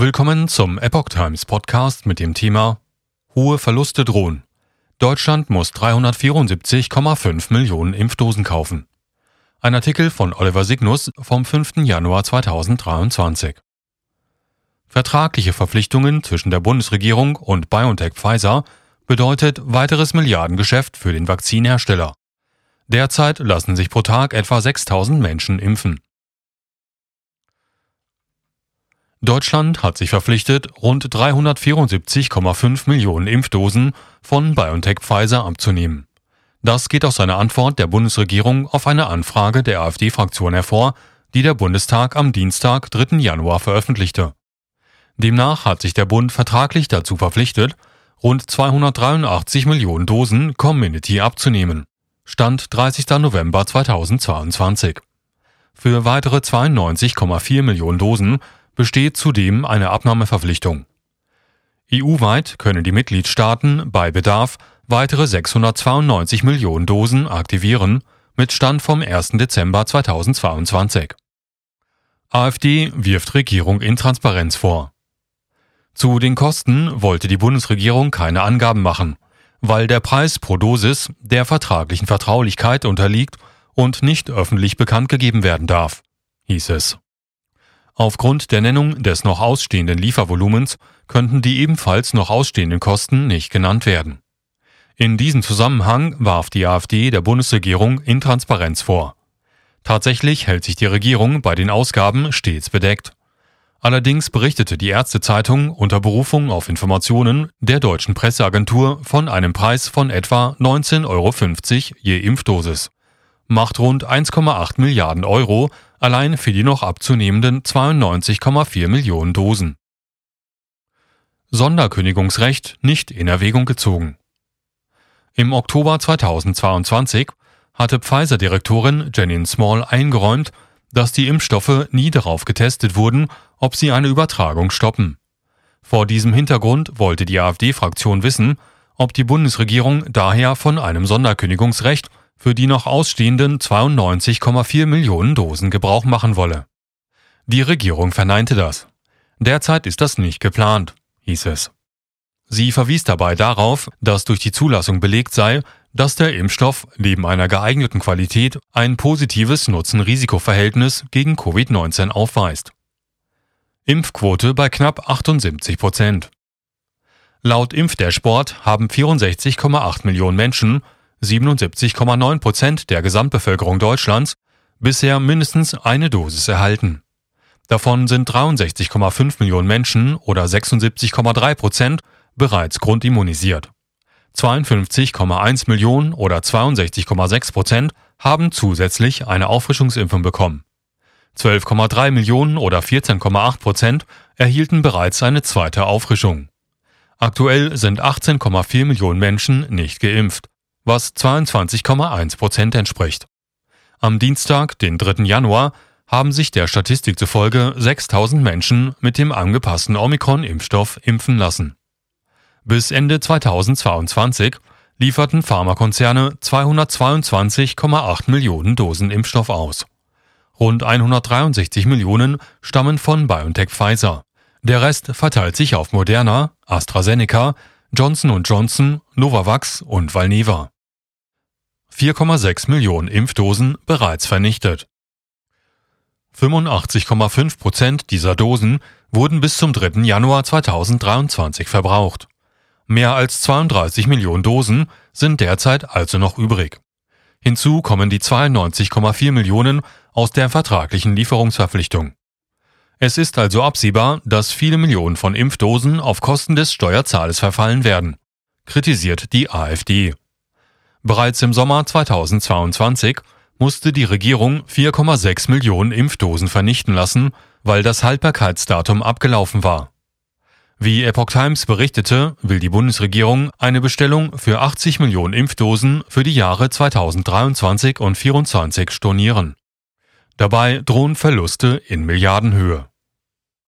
Willkommen zum Epoch Times Podcast mit dem Thema Hohe Verluste drohen. Deutschland muss 374,5 Millionen Impfdosen kaufen. Ein Artikel von Oliver Signus vom 5. Januar 2023. Vertragliche Verpflichtungen zwischen der Bundesregierung und BioNTech Pfizer bedeutet weiteres Milliardengeschäft für den Vakzinhersteller. Derzeit lassen sich pro Tag etwa 6000 Menschen impfen. Deutschland hat sich verpflichtet, rund 374,5 Millionen Impfdosen von BioNTech Pfizer abzunehmen. Das geht aus einer Antwort der Bundesregierung auf eine Anfrage der AfD-Fraktion hervor, die der Bundestag am Dienstag, 3. Januar veröffentlichte. Demnach hat sich der Bund vertraglich dazu verpflichtet, rund 283 Millionen Dosen Community abzunehmen. Stand 30. November 2022. Für weitere 92,4 Millionen Dosen besteht zudem eine Abnahmeverpflichtung. EU-weit können die Mitgliedstaaten bei Bedarf weitere 692 Millionen Dosen aktivieren, mit Stand vom 1. Dezember 2022. AfD wirft Regierung Intransparenz vor. Zu den Kosten wollte die Bundesregierung keine Angaben machen, weil der Preis pro Dosis der vertraglichen Vertraulichkeit unterliegt und nicht öffentlich bekannt gegeben werden darf, hieß es. Aufgrund der Nennung des noch ausstehenden Liefervolumens könnten die ebenfalls noch ausstehenden Kosten nicht genannt werden. In diesem Zusammenhang warf die AfD der Bundesregierung Intransparenz vor. Tatsächlich hält sich die Regierung bei den Ausgaben stets bedeckt. Allerdings berichtete die Ärztezeitung unter Berufung auf Informationen der deutschen Presseagentur von einem Preis von etwa 19,50 Euro je Impfdosis. Macht rund 1,8 Milliarden Euro allein für die noch abzunehmenden 92,4 Millionen Dosen. Sonderkündigungsrecht nicht in Erwägung gezogen. Im Oktober 2022 hatte Pfizer-Direktorin Janine Small eingeräumt, dass die Impfstoffe nie darauf getestet wurden, ob sie eine Übertragung stoppen. Vor diesem Hintergrund wollte die AfD-Fraktion wissen, ob die Bundesregierung daher von einem Sonderkündigungsrecht für die noch ausstehenden 92,4 Millionen Dosen Gebrauch machen wolle. Die Regierung verneinte das. Derzeit ist das nicht geplant, hieß es. Sie verwies dabei darauf, dass durch die Zulassung belegt sei, dass der Impfstoff neben einer geeigneten Qualität ein positives Nutzen-Risiko-Verhältnis gegen Covid-19 aufweist. Impfquote bei knapp 78 Prozent. Laut Impfdashboard haben 64,8 Millionen Menschen 77,9 Prozent der Gesamtbevölkerung Deutschlands bisher mindestens eine Dosis erhalten. Davon sind 63,5 Millionen Menschen oder 76,3 Prozent bereits grundimmunisiert. 52,1 Millionen oder 62,6 Prozent haben zusätzlich eine Auffrischungsimpfung bekommen. 12,3 Millionen oder 14,8 Prozent erhielten bereits eine zweite Auffrischung. Aktuell sind 18,4 Millionen Menschen nicht geimpft was 22,1 Prozent entspricht. Am Dienstag, den 3. Januar, haben sich der Statistik zufolge 6000 Menschen mit dem angepassten Omikron-Impfstoff impfen lassen. Bis Ende 2022 lieferten Pharmakonzerne 222,8 Millionen Dosen Impfstoff aus. Rund 163 Millionen stammen von BioNTech Pfizer. Der Rest verteilt sich auf Moderna, AstraZeneca, Johnson Johnson, Novavax und Valneva. 4,6 Millionen Impfdosen bereits vernichtet. 85,5 Prozent dieser Dosen wurden bis zum 3. Januar 2023 verbraucht. Mehr als 32 Millionen Dosen sind derzeit also noch übrig. Hinzu kommen die 92,4 Millionen aus der vertraglichen Lieferungsverpflichtung. Es ist also absehbar, dass viele Millionen von Impfdosen auf Kosten des Steuerzahlers verfallen werden, kritisiert die AfD. Bereits im Sommer 2022 musste die Regierung 4,6 Millionen Impfdosen vernichten lassen, weil das Haltbarkeitsdatum abgelaufen war. Wie Epoch Times berichtete, will die Bundesregierung eine Bestellung für 80 Millionen Impfdosen für die Jahre 2023 und 2024 stornieren. Dabei drohen Verluste in Milliardenhöhe.